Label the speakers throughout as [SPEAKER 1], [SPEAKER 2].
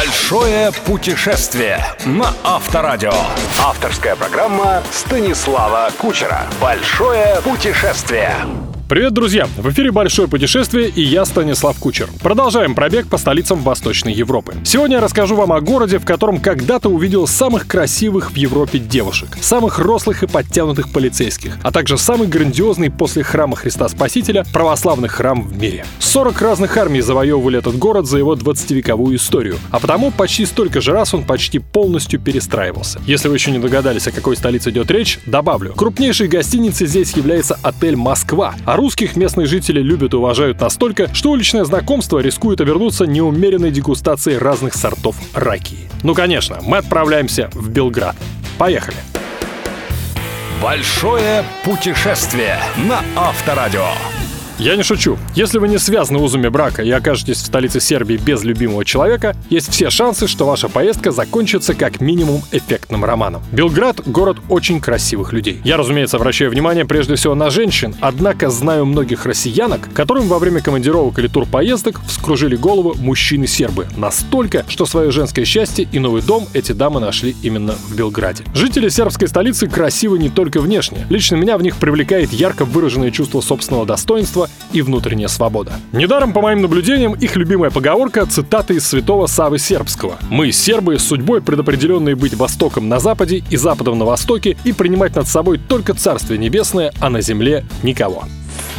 [SPEAKER 1] Большое путешествие на Авторадио. Авторская программа Станислава Кучера. Большое путешествие.
[SPEAKER 2] Привет, друзья! В эфире «Большое путешествие» и я, Станислав Кучер. Продолжаем пробег по столицам Восточной Европы. Сегодня я расскажу вам о городе, в котором когда-то увидел самых красивых в Европе девушек, самых рослых и подтянутых полицейских, а также самый грандиозный после храма Христа Спасителя православный храм в мире. 40 разных армий завоевывали этот город за его 20-вековую историю, а потому почти столько же раз он почти полностью перестраивался. Если вы еще не догадались, о какой столице идет речь, добавлю. Крупнейшей гостиницей здесь является отель «Москва», а русских местные жители любят и уважают настолько, что уличное знакомство рискует обернуться неумеренной дегустацией разных сортов ракии. Ну, конечно, мы отправляемся в Белград. Поехали!
[SPEAKER 1] Большое путешествие на Авторадио.
[SPEAKER 2] Я не шучу. Если вы не связаны узами брака и окажетесь в столице Сербии без любимого человека, есть все шансы, что ваша поездка закончится как минимум эффектным романом. Белград — город очень красивых людей. Я, разумеется, обращаю внимание прежде всего на женщин, однако знаю многих россиянок, которым во время командировок или турпоездок вскружили голову мужчины-сербы. Настолько, что свое женское счастье и новый дом эти дамы нашли именно в Белграде. Жители сербской столицы красивы не только внешне. Лично меня в них привлекает ярко выраженное чувство собственного достоинства и внутренняя свобода. Недаром, по моим наблюдениям, их любимая поговорка – цитата из святого Савы Сербского. «Мы, сербы, судьбой предопределенные быть востоком на западе и западом на востоке и принимать над собой только Царствие Небесное, а на земле никого».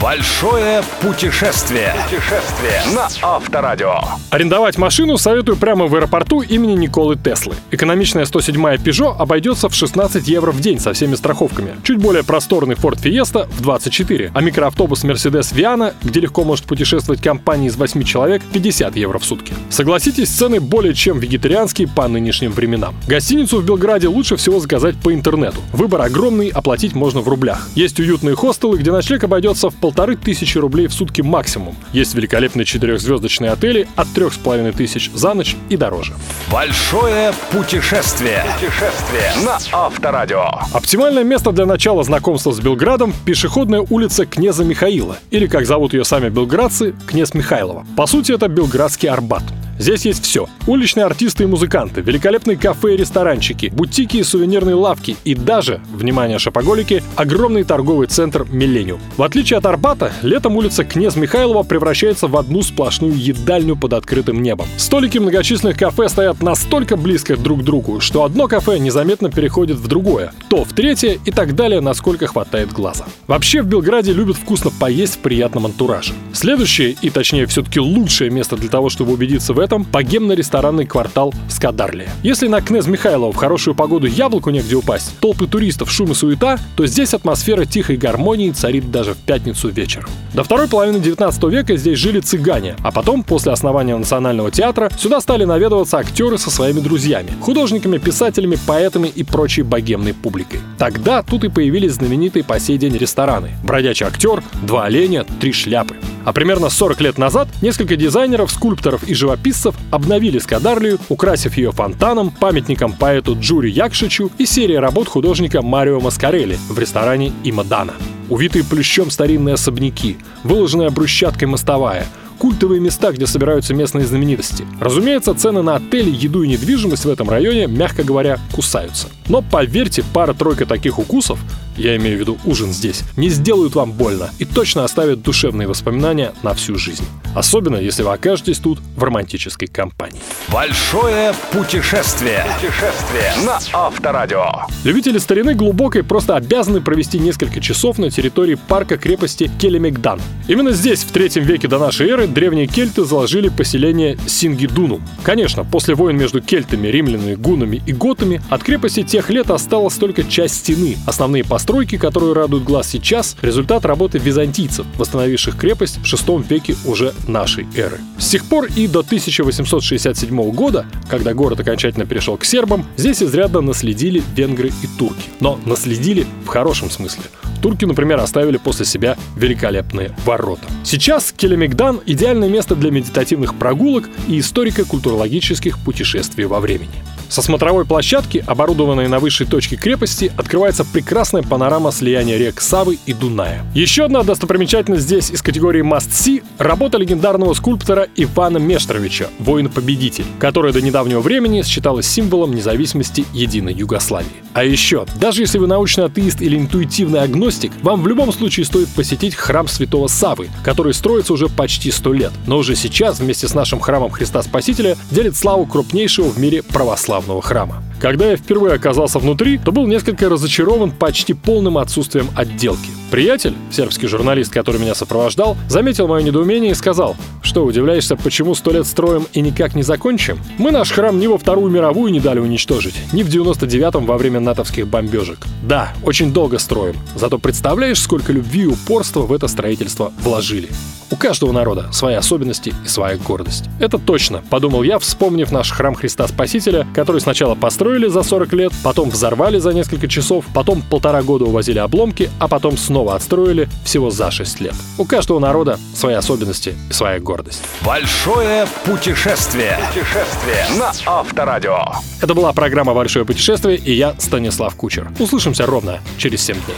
[SPEAKER 1] Большое путешествие. Путешествие на Авторадио.
[SPEAKER 2] Арендовать машину советую прямо в аэропорту имени Николы Теслы. Экономичная 107-я Peugeot обойдется в 16 евро в день со всеми страховками. Чуть более просторный Ford Fiesta в 24, а микроавтобус Mercedes Viana, где легко может путешествовать компания из 8 человек, 50 евро в сутки. Согласитесь, цены более чем вегетарианские по нынешним временам. Гостиницу в Белграде лучше всего заказать по интернету. Выбор огромный, оплатить можно в рублях. Есть уютные хостелы, где ночлег обойдется в полторы тысячи рублей в сутки максимум. Есть великолепные четырехзвездочные отели от трех с половиной тысяч за ночь и дороже.
[SPEAKER 1] Большое путешествие. Путешествие на Авторадио.
[SPEAKER 2] Оптимальное место для начала знакомства с Белградом – пешеходная улица Княза Михаила, или, как зовут ее сами белградцы, Князь Михайлова. По сути, это Белградский Арбат. Здесь есть все. Уличные артисты и музыканты, великолепные кафе и ресторанчики, бутики и сувенирные лавки и даже, внимание шопоголики, огромный торговый центр «Миллениум». В отличие от Арбата, летом улица Князь Михайлова превращается в одну сплошную едальню под открытым небом. Столики многочисленных кафе стоят настолько близко друг к другу, что одно кафе незаметно переходит в другое, то в третье и так далее, насколько хватает глаза. Вообще в Белграде любят вкусно поесть в приятном антураже. Следующее, и точнее все-таки лучшее место для того, чтобы убедиться в этом, этом богемно-ресторанный квартал Скадарли. Если на Кнез Михайлова в хорошую погоду яблоку негде упасть, толпы туристов, шум и суета, то здесь атмосфера тихой гармонии царит даже в пятницу вечером. До второй половины 19 века здесь жили цыгане, а потом, после основания Национального театра, сюда стали наведываться актеры со своими друзьями, художниками, писателями, поэтами и прочей богемной публикой. Тогда тут и появились знаменитые по сей день рестораны. Бродячий актер, два оленя, три шляпы. А примерно 40 лет назад несколько дизайнеров, скульпторов и живописцев обновили Скадарлию, украсив ее фонтаном, памятником поэту Джури Якшичу и серией работ художника Марио Маскарелли в ресторане Имадана. Увитые плющом старинные особняки, выложенная брусчаткой мостовая, культовые места, где собираются местные знаменитости. Разумеется, цены на отели, еду и недвижимость в этом районе, мягко говоря, кусаются. Но поверьте, пара-тройка таких укусов я имею в виду ужин здесь, не сделают вам больно и точно оставят душевные воспоминания на всю жизнь. Особенно, если вы окажетесь тут в романтической компании.
[SPEAKER 1] Большое путешествие. Путешествие на Авторадио.
[SPEAKER 2] Любители старины глубокой просто обязаны провести несколько часов на территории парка крепости Келемегдан. Именно здесь, в третьем веке до нашей эры, древние кельты заложили поселение Сингидуну. Конечно, после войн между кельтами, римлянами, гунами и готами от крепости тех лет осталась только часть стены. Основные постройки которые радуют глаз сейчас, результат работы византийцев, восстановивших крепость в VI веке уже нашей эры. С тех пор и до 1867 года, когда город окончательно перешел к сербам, здесь изрядно наследили венгры и турки. Но наследили в хорошем смысле. Турки, например, оставили после себя великолепные ворота. Сейчас Келемегдан – идеальное место для медитативных прогулок и историко-культурологических путешествий во времени. Со смотровой площадки, оборудованной на высшей точке крепости, открывается прекрасная панорама слияния рек Савы и Дуная. Еще одна достопримечательность здесь из категории Must See — работа легендарного скульптора Ивана Мештровича, воин-победитель, которая до недавнего времени считалась символом независимости единой Югославии. А еще, даже если вы научный атеист или интуитивный агностик, вам в любом случае стоит посетить храм святого Савы, который строится уже почти сто лет, но уже сейчас вместе с нашим храмом Христа Спасителя делит славу крупнейшего в мире православного храма. Когда я впервые оказался внутри, то был несколько разочарован почти полным отсутствием отделки. Приятель, сербский журналист, который меня сопровождал, заметил мое недоумение и сказал, что удивляешься, почему сто лет строим и никак не закончим? Мы наш храм ни во Вторую мировую не дали уничтожить, ни в 99-м во время натовских бомбежек. Да, очень долго строим, зато представляешь, сколько любви и упорства в это строительство вложили. У каждого народа свои особенности и своя гордость. Это точно, подумал я, вспомнив наш храм Христа Спасителя, который сначала построили за 40 лет, потом взорвали за несколько часов, потом полтора года увозили обломки, а потом снова отстроили всего за 6 лет. У каждого народа свои особенности и своя гордость.
[SPEAKER 1] Большое путешествие. Путешествие на Авторадио.
[SPEAKER 2] Это была программа «Большое путешествие» и я, Станислав Кучер. Услышимся ровно через 7 дней.